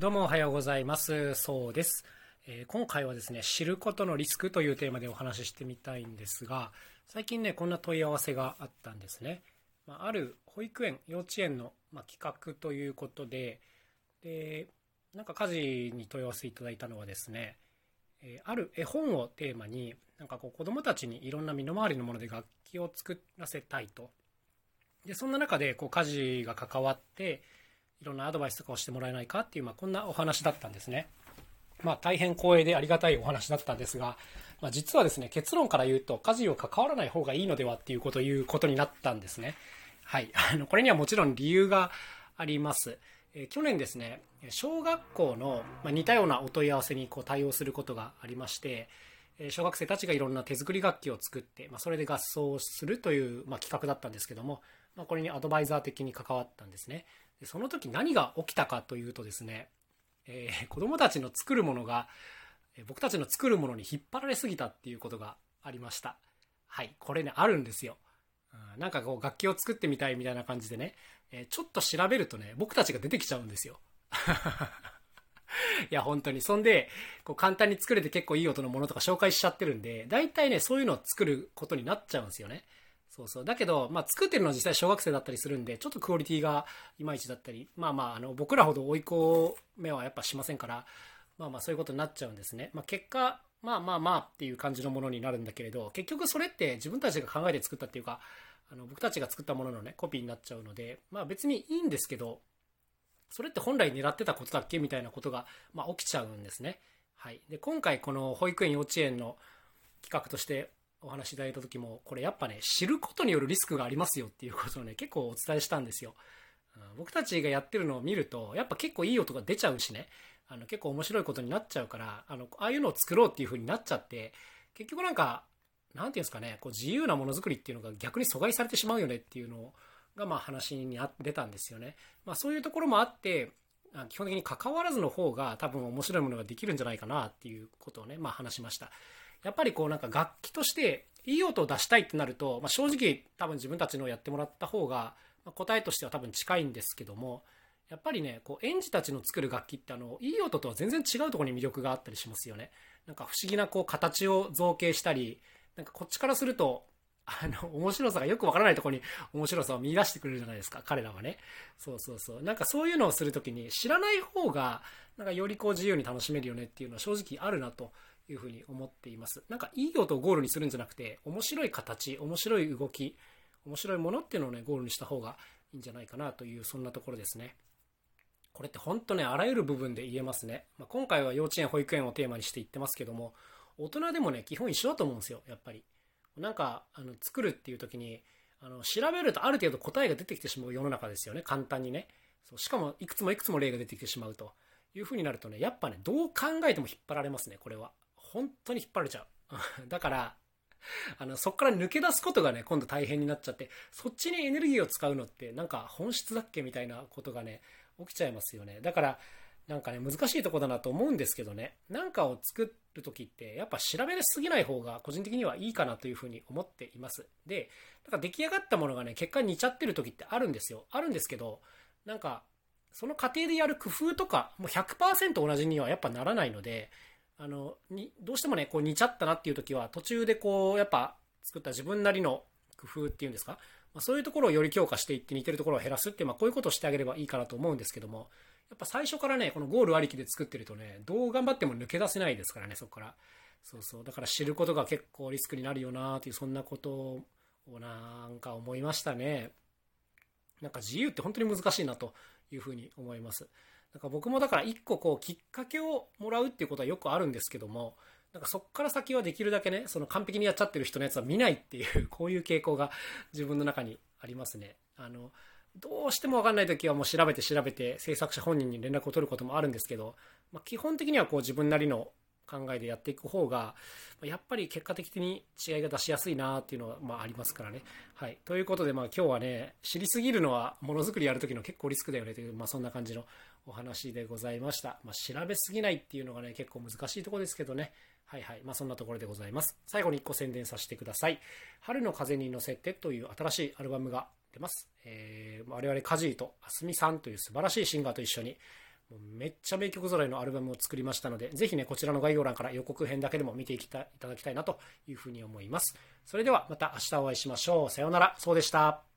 どうもおはようございます。そうです。えー、今回はですね、知ることのリスクというテーマでお話ししてみたいんですが、最近ね、こんな問い合わせがあったんですね。まあ、る保育園、幼稚園の、ま企画ということで、で、なんか家事に問い合わせいただいたのはですね、え、ある絵本をテーマに、なんかこう子供たちにいろんな身の回りのもので楽器を作らせたいと。で、そんな中でこう家事が関わって、いろんなアドバイスとかをしてもらえないかっていう、まあ、こんなお話だったんですね。まあ、大変光栄でありがたいお話だったんですが、まあ、実はですね、結論から言うと、家事を関わらない方がいいのではっていうことを言うことになったんですね。はい。あの、これにはもちろん理由があります。え去年ですね、小学校の、ま似たようなお問い合わせにこう対応することがありまして、小学生たちがいろんな手作り楽器を作って、まあ、それで合奏するという、まあ、企画だったんですけども、まあ、これにアドバイザー的に関わったんですね。その時何が起きたかというとですね、えー、子供たちの作るものが、僕たちの作るものに引っ張られすぎたっていうことがありました。はい、これね、あるんですよ。なんかこう楽器を作ってみたいみたいな感じでね、えー、ちょっと調べるとね、僕たちが出てきちゃうんですよ。いや、本当に。そんで、こう簡単に作れて結構いい音のものとか紹介しちゃってるんで、大体ね、そういうのを作ることになっちゃうんですよね。そうそう。だけど、まあ、作ってるのは実際小学生だったりするんで、ちょっとクオリティがいまいちだったり、まあまあ、あの、僕らほど追い込めはやっぱしませんから、まあまあ、そういうことになっちゃうんですね。まあ、結果、まあまあまあっていう感じのものになるんだけれど、結局それって自分たちが考えて作ったっていうか、あの、僕たちが作ったもののね、コピーになっちゃうので、まあ別にいいんですけど、それって本来狙ってたことだっけみたいなことが、まあ、起きちゃうんですね。はい。で、今回この保育園幼稚園の企画としてお話いただいた時も、これやっぱね、知ることによるリスクがありますよっていうことをね、結構お伝えしたんですよ。僕たちがやってるのを見ると、やっぱ結構いい音が出ちゃうしね、あの結構面白いことになっちゃうから、あの、ああいうのを作ろうっていう風になっちゃって、結局なんか、なんていうんですかね、こう自由なものづくりっていうのが逆に阻害されてしまうよねっていうのが、まあ話に出たんですよね。まあそういうところもあって、基本的に関わらずの方が多分面白いものができるんじゃないかなっていうことをね、まあ話しました。やっぱりこうなんか楽器としていい音を出したいってなると、まあ、正直多分自分たちのやってもらった方が、答えとしては多分近いんですけども、やっぱりね、こう園児たちの作る楽器ってあの、いい音とは全然違うところに魅力があったりしますよね。なんか不思議なこう形を造形したり、なんかこっちからすると、あの、面白さがよくわからないところに 面白さを見出してくれるじゃないですか、彼らはね。そうそうそう。なんかそういうのをするときに知らない方が、なんかよりこう自由に楽しめるよねっていうのは正直あるなというふうに思っています。なんかいい音をゴールにするんじゃなくて、面白い形、面白い動き、面白いものっていうのをね、ゴールにした方がいいんじゃないかなという、そんなところですね。これって本当ね、あらゆる部分で言えますね。まあ、今回は幼稚園、保育園をテーマにして言ってますけども、大人でもね、基本一緒だと思うんですよ、やっぱり。なんか、あの、作るっていう時に、あの、調べるとある程度答えが出てきてしまう世の中ですよね、簡単にね。そうしかも、いくつもいくつも例が出てきてしまうというふうになるとね、やっぱね、どう考えても引っ張られますね、これは。本当に引っ張れちゃう。だから、あの、そっから抜け出すことがね、今度大変になっちゃって、そっちにエネルギーを使うのって、なんか本質だっけみたいなことがね、起きちゃいますよね。だから、なんかね、難しいとこだなと思うんですけどね、なんかを作るときって、やっぱ調べすぎない方が個人的にはいいかなというふうに思っています。で、なんか出来上がったものがね、結果に似ちゃってるときってあるんですよ。あるんですけど、なんか、その過程でやる工夫とか、もう100%同じにはやっぱならないので、あの、に、どうしてもね、こう似ちゃったなっていう時は、途中でこう、やっぱ作った自分なりの工夫っていうんですか、まあ、そういうところをより強化していって似てるところを減らすっていう、まあこういうことをしてあげればいいかなと思うんですけども、やっぱ最初からね、このゴールありきで作ってるとね、どう頑張っても抜け出せないですからね、そこから。そうそう。だから知ることが結構リスクになるよなっていう、そんなことをなんか思いましたね。なんか自由って本当に難しいなというふうに思います。なんか僕もだから一個こうきっかけをもらうっていうことはよくあるんですけども、なんかそっから先はできるだけね、その完璧にやっちゃってる人のやつは見ないっていう、こういう傾向が自分の中にありますね。あの、どうしてもわかんない時はもう調べて調べて制作者本人に連絡を取ることもあるんですけど、まあ、基本的にはこう自分なりの考えでやっていく方が、やっぱり結果的に違いが出しやすいなっていうのは、まあ、ありますからね。はい。ということで、まあ今日はね、知りすぎるのはものづくりやるときの結構リスクだよねという、まあそんな感じのお話でございました。まあ調べすぎないっていうのがね、結構難しいところですけどね。はいはい。まあそんなところでございます。最後に1個宣伝させてください。春の風に乗せてという新しいアルバムが出ます。えー、我々カジーとあすみさんという素晴らしいシンガーと一緒に、もうめっちゃ名曲揃いのアルバムを作りましたので、ぜひね、こちらの概要欄から予告編だけでも見ていきたいただきたいなというふうに思います。それではまた明日お会いしましょう。さようなら。そうでした。